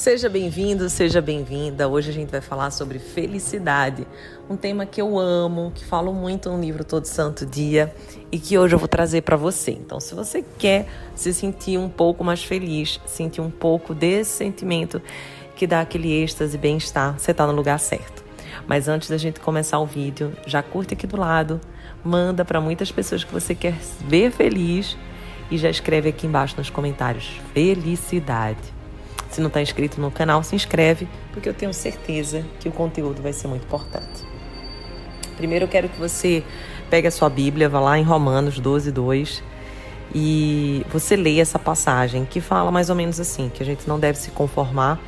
Seja bem-vindo, seja bem-vinda. Hoje a gente vai falar sobre felicidade, um tema que eu amo, que falo muito no livro Todo Santo Dia e que hoje eu vou trazer para você. Então, se você quer se sentir um pouco mais feliz, sentir um pouco desse sentimento que dá aquele êxtase e bem-estar, você está no lugar certo. Mas antes da gente começar o vídeo, já curte aqui do lado, manda para muitas pessoas que você quer ver feliz e já escreve aqui embaixo nos comentários felicidade. Se não está inscrito no canal, se inscreve, porque eu tenho certeza que o conteúdo vai ser muito importante. Primeiro eu quero que você pegue a sua Bíblia, vá lá em Romanos 12, 2 e você leia essa passagem que fala mais ou menos assim, que a gente não deve se conformar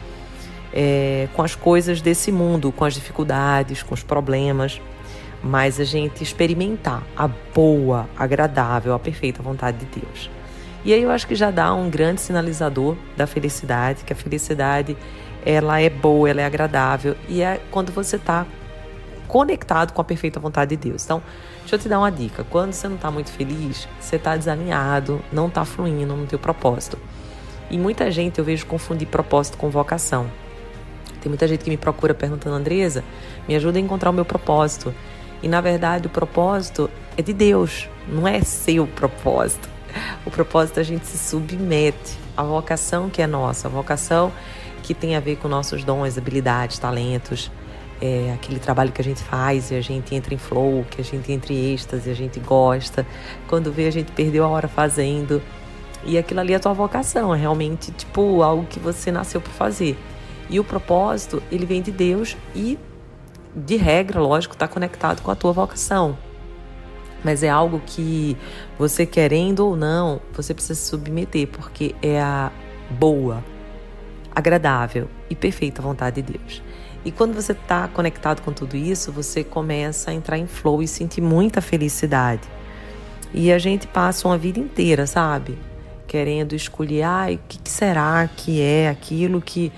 é, com as coisas desse mundo, com as dificuldades, com os problemas, mas a gente experimentar a boa, agradável, a perfeita vontade de Deus. E aí eu acho que já dá um grande sinalizador da felicidade, que a felicidade ela é boa, ela é agradável e é quando você está conectado com a perfeita vontade de Deus. Então, deixa eu te dar uma dica. Quando você não está muito feliz, você está desalinhado, não está fluindo no teu propósito. E muita gente eu vejo confundir propósito com vocação. Tem muita gente que me procura perguntando, Andresa, me ajuda a encontrar o meu propósito. E na verdade, o propósito é de Deus, não é seu propósito. O propósito a gente se submete à vocação que é nossa, a vocação que tem a ver com nossos dons, habilidades, talentos, é, aquele trabalho que a gente faz e a gente entra em flow, que a gente entra em êxtase, a gente gosta. Quando vê, a gente perdeu a hora fazendo. E aquilo ali é a tua vocação, é realmente tipo algo que você nasceu para fazer. E o propósito, ele vem de Deus e, de regra, lógico, está conectado com a tua vocação mas é algo que você querendo ou não, você precisa se submeter, porque é a boa, agradável e perfeita vontade de Deus. E quando você está conectado com tudo isso, você começa a entrar em flow e sentir muita felicidade. E a gente passa uma vida inteira, sabe? Querendo escolher, ah, o que será que é aquilo que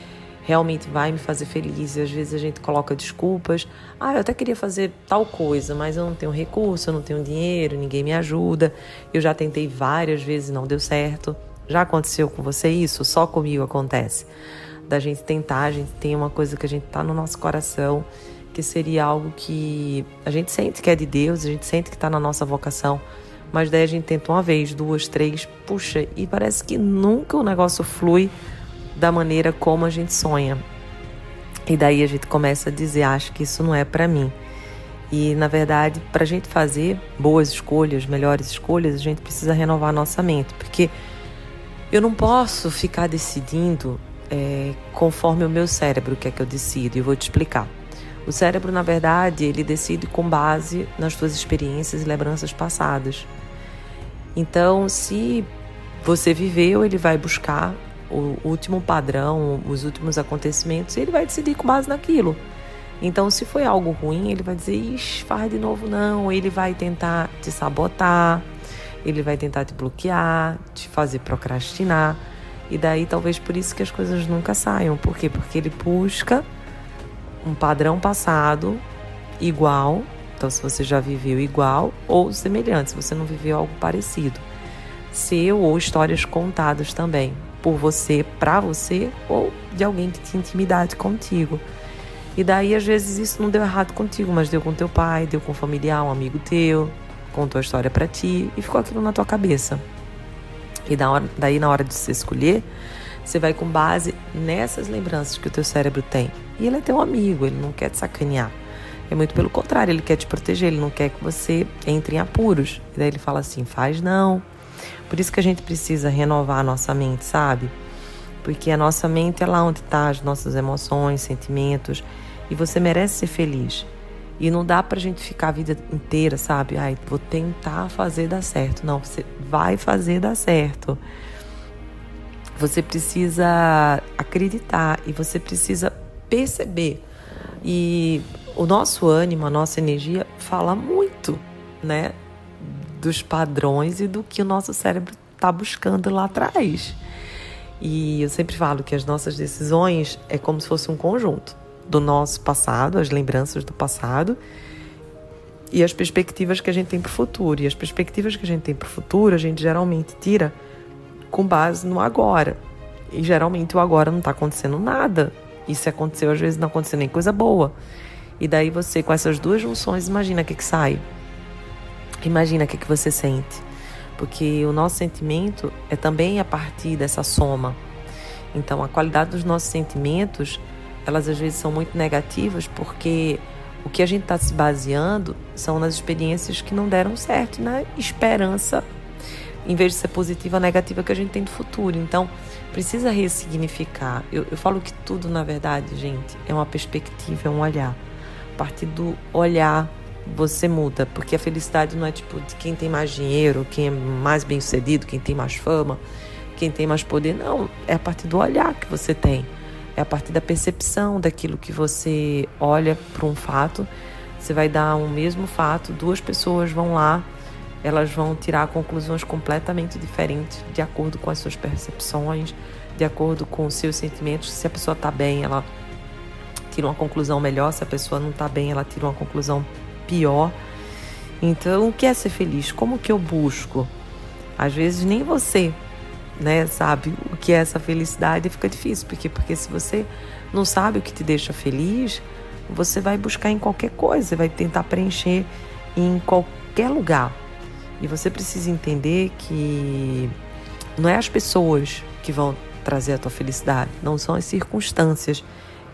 realmente vai me fazer feliz. E às vezes a gente coloca desculpas. Ah, eu até queria fazer tal coisa, mas eu não tenho recurso, eu não tenho dinheiro, ninguém me ajuda. Eu já tentei várias vezes e não deu certo. Já aconteceu com você isso? Só comigo acontece. Da gente tentar, a gente tem uma coisa que a gente tá no nosso coração, que seria algo que a gente sente que é de Deus, a gente sente que tá na nossa vocação. Mas daí a gente tenta uma vez, duas, três, puxa, e parece que nunca o negócio flui da maneira como a gente sonha. E daí a gente começa a dizer, acho que isso não é para mim. E na verdade, para a gente fazer boas escolhas, melhores escolhas, a gente precisa renovar nossa mente, porque eu não posso ficar decidindo é, conforme o meu cérebro quer que eu decida. E vou te explicar. O cérebro, na verdade, ele decide com base nas suas experiências e lembranças passadas. Então, se você viveu, ele vai buscar o último padrão, os últimos acontecimentos, e ele vai decidir com base naquilo. Então, se foi algo ruim, ele vai dizer, ixi, faz de novo não. Ele vai tentar te sabotar, ele vai tentar te bloquear, te fazer procrastinar. E daí, talvez por isso que as coisas nunca saiam. Por quê? Porque ele busca um padrão passado igual. Então, se você já viveu igual ou semelhante, se você não viveu algo parecido. Seu ou histórias contadas também por você, para você, ou de alguém que tinha intimidade contigo. E daí, às vezes, isso não deu errado contigo, mas deu com teu pai, deu com um familiar, um amigo teu, contou a história para ti e ficou aquilo na tua cabeça. E daí, na hora de se escolher, você vai com base nessas lembranças que o teu cérebro tem. E ele é teu amigo, ele não quer te sacanear. É muito pelo contrário, ele quer te proteger, ele não quer que você entre em apuros. E daí ele fala assim: faz não, por isso que a gente precisa renovar a nossa mente, sabe? Porque a nossa mente é lá onde está as nossas emoções, sentimentos, e você merece ser feliz. E não dá pra gente ficar a vida inteira, sabe? Ai, vou tentar fazer dar certo. Não, você vai fazer dar certo. Você precisa acreditar e você precisa perceber E o nosso ânimo, a nossa energia fala muito, né? Dos padrões e do que o nosso cérebro está buscando lá atrás. E eu sempre falo que as nossas decisões é como se fosse um conjunto do nosso passado, as lembranças do passado e as perspectivas que a gente tem para o futuro. E as perspectivas que a gente tem para o futuro, a gente geralmente tira com base no agora. E geralmente o agora não está acontecendo nada. E se aconteceu, às vezes não aconteceu nem coisa boa. E daí você, com essas duas junções, imagina o que, que sai. Imagina o que, que você sente. Porque o nosso sentimento é também a partir dessa soma. Então, a qualidade dos nossos sentimentos, elas às vezes são muito negativas porque o que a gente está se baseando são nas experiências que não deram certo, na esperança, em vez de ser positiva, negativa que a gente tem do futuro. Então, precisa ressignificar. Eu, eu falo que tudo, na verdade, gente, é uma perspectiva, é um olhar. A partir do olhar, você muda, porque a felicidade não é tipo de quem tem mais dinheiro, quem é mais bem sucedido, quem tem mais fama, quem tem mais poder. Não, é a partir do olhar que você tem. É a partir da percepção daquilo que você olha para um fato. Você vai dar um mesmo fato, duas pessoas vão lá elas vão tirar conclusões completamente diferentes de acordo com as suas percepções, de acordo com os seus sentimentos. Se a pessoa está bem, ela tira uma conclusão melhor, se a pessoa não está bem, ela tira uma conclusão pior. Então, o que é ser feliz? Como que eu busco? Às vezes nem você, né, sabe o que é essa felicidade, fica difícil, porque porque se você não sabe o que te deixa feliz, você vai buscar em qualquer coisa, vai tentar preencher em qualquer lugar. E você precisa entender que não é as pessoas que vão trazer a tua felicidade, não são as circunstâncias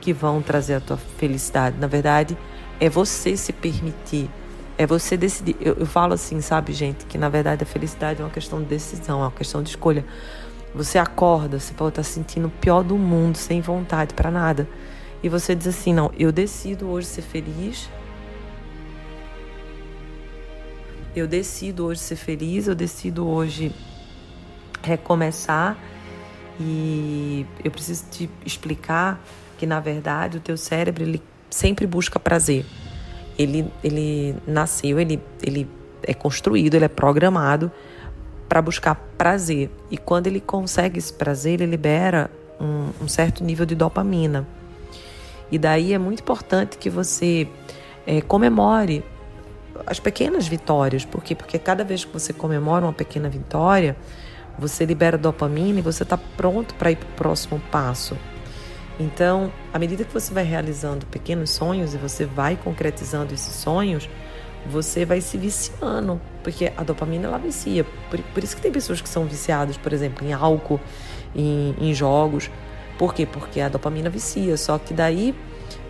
que vão trazer a tua felicidade. Na verdade, é você se permitir, é você decidir. Eu, eu falo assim, sabe, gente, que na verdade a felicidade é uma questão de decisão, é uma questão de escolha. Você acorda, você pode estar sentindo o pior do mundo, sem vontade para nada. E você diz assim: não, eu decido hoje ser feliz eu decido hoje ser feliz, eu decido hoje recomeçar e eu preciso te explicar que na verdade o teu cérebro ele sempre busca prazer. Ele, ele nasceu, ele, ele é construído, ele é programado para buscar prazer. E quando ele consegue esse prazer, ele libera um, um, certo nível de dopamina. E daí é muito importante que você é, comemore as pequenas vitórias. Por quê? Porque cada vez que você comemora uma pequena vitória, você libera dopamina e você está pronto para ir para o próximo passo. Então, à medida que você vai realizando pequenos sonhos e você vai concretizando esses sonhos, você vai se viciando, porque a dopamina ela vicia. Por, por isso que tem pessoas que são viciadas, por exemplo, em álcool, em, em jogos. Por quê? Porque a dopamina vicia. Só que daí, o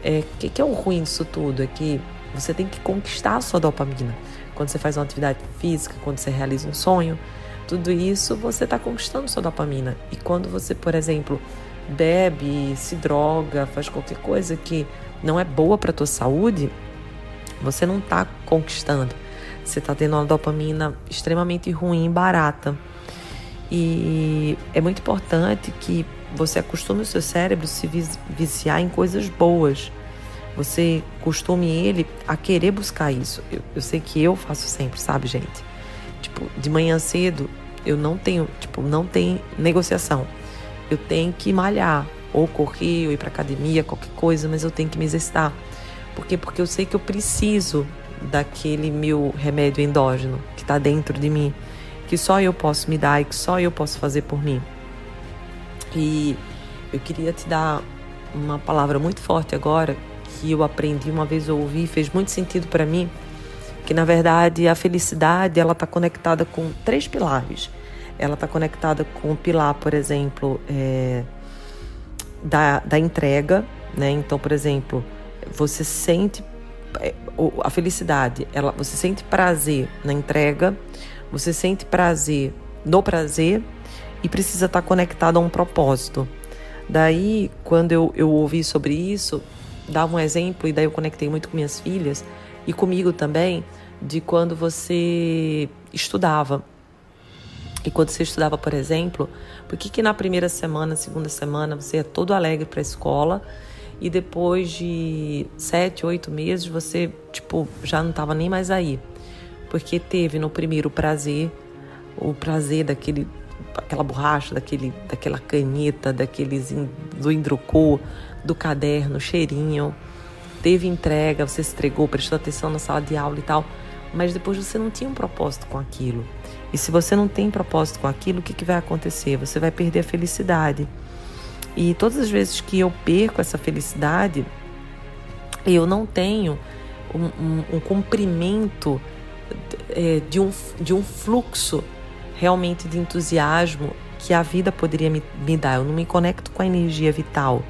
é, que, que é o ruim disso tudo? É que você tem que conquistar a sua dopamina. Quando você faz uma atividade física, quando você realiza um sonho, tudo isso você está conquistando sua dopamina. E quando você, por exemplo, bebe, se droga, faz qualquer coisa que não é boa para tua saúde, você não está conquistando. Você está tendo uma dopamina extremamente ruim, barata. E é muito importante que você acostume o seu cérebro a se viciar em coisas boas você costume ele a querer buscar isso. Eu, eu sei que eu faço sempre, sabe, gente? Tipo, de manhã cedo eu não tenho, tipo, não tem negociação. Eu tenho que malhar, ou correr, ou ir para academia, qualquer coisa, mas eu tenho que me exercitar. Por quê? Porque eu sei que eu preciso daquele meu remédio endógeno que está dentro de mim, que só eu posso me dar e que só eu posso fazer por mim. E eu queria te dar uma palavra muito forte agora, que eu aprendi uma vez eu ouvi fez muito sentido para mim que na verdade a felicidade ela está conectada com três pilares ela está conectada com o pilar por exemplo é, da, da entrega né então por exemplo você sente é, a felicidade ela você sente prazer na entrega você sente prazer no prazer e precisa estar tá conectado a um propósito daí quando eu, eu ouvi sobre isso dava um exemplo, e daí eu conectei muito com minhas filhas e comigo também, de quando você estudava. E quando você estudava, por exemplo, por que, que na primeira semana, segunda semana, você ia todo alegre para a escola e depois de sete, oito meses você, tipo, já não estava nem mais aí. Porque teve no primeiro prazer, o prazer daquele, aquela borracha, daquele, daquela caneta, daqueles, do hidrocor, do caderno, cheirinho. Teve entrega, você se entregou, prestou atenção na sala de aula e tal. Mas depois você não tinha um propósito com aquilo. E se você não tem propósito com aquilo, o que, que vai acontecer? Você vai perder a felicidade. E todas as vezes que eu perco essa felicidade, eu não tenho um, um, um cumprimento é, de, um, de um fluxo realmente de entusiasmo que a vida poderia me, me dar. Eu não me conecto com a energia vital.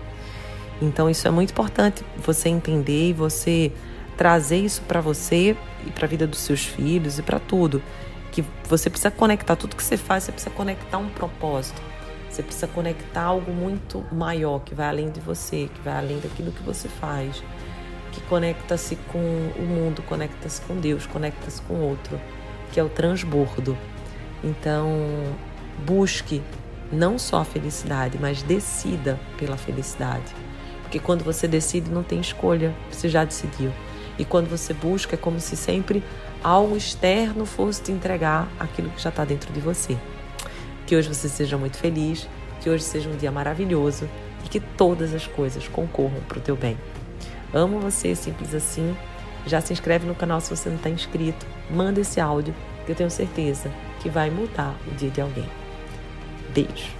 Então, isso é muito importante você entender e você trazer isso para você e para a vida dos seus filhos e para tudo que você precisa conectar tudo que você faz, você precisa conectar um propósito. Você precisa conectar algo muito maior que vai além de você, que vai além daquilo que você faz, que conecta-se com o mundo, conecta-se com Deus, conecta-se com outro, que é o transbordo. Então, busque não só a felicidade, mas decida pela felicidade. Porque quando você decide, não tem escolha, você já decidiu. E quando você busca, é como se sempre algo externo fosse te entregar aquilo que já está dentro de você. Que hoje você seja muito feliz, que hoje seja um dia maravilhoso e que todas as coisas concorram para o teu bem. Amo você, simples assim. Já se inscreve no canal se você não está inscrito. Manda esse áudio que eu tenho certeza que vai mudar o dia de alguém. Beijo.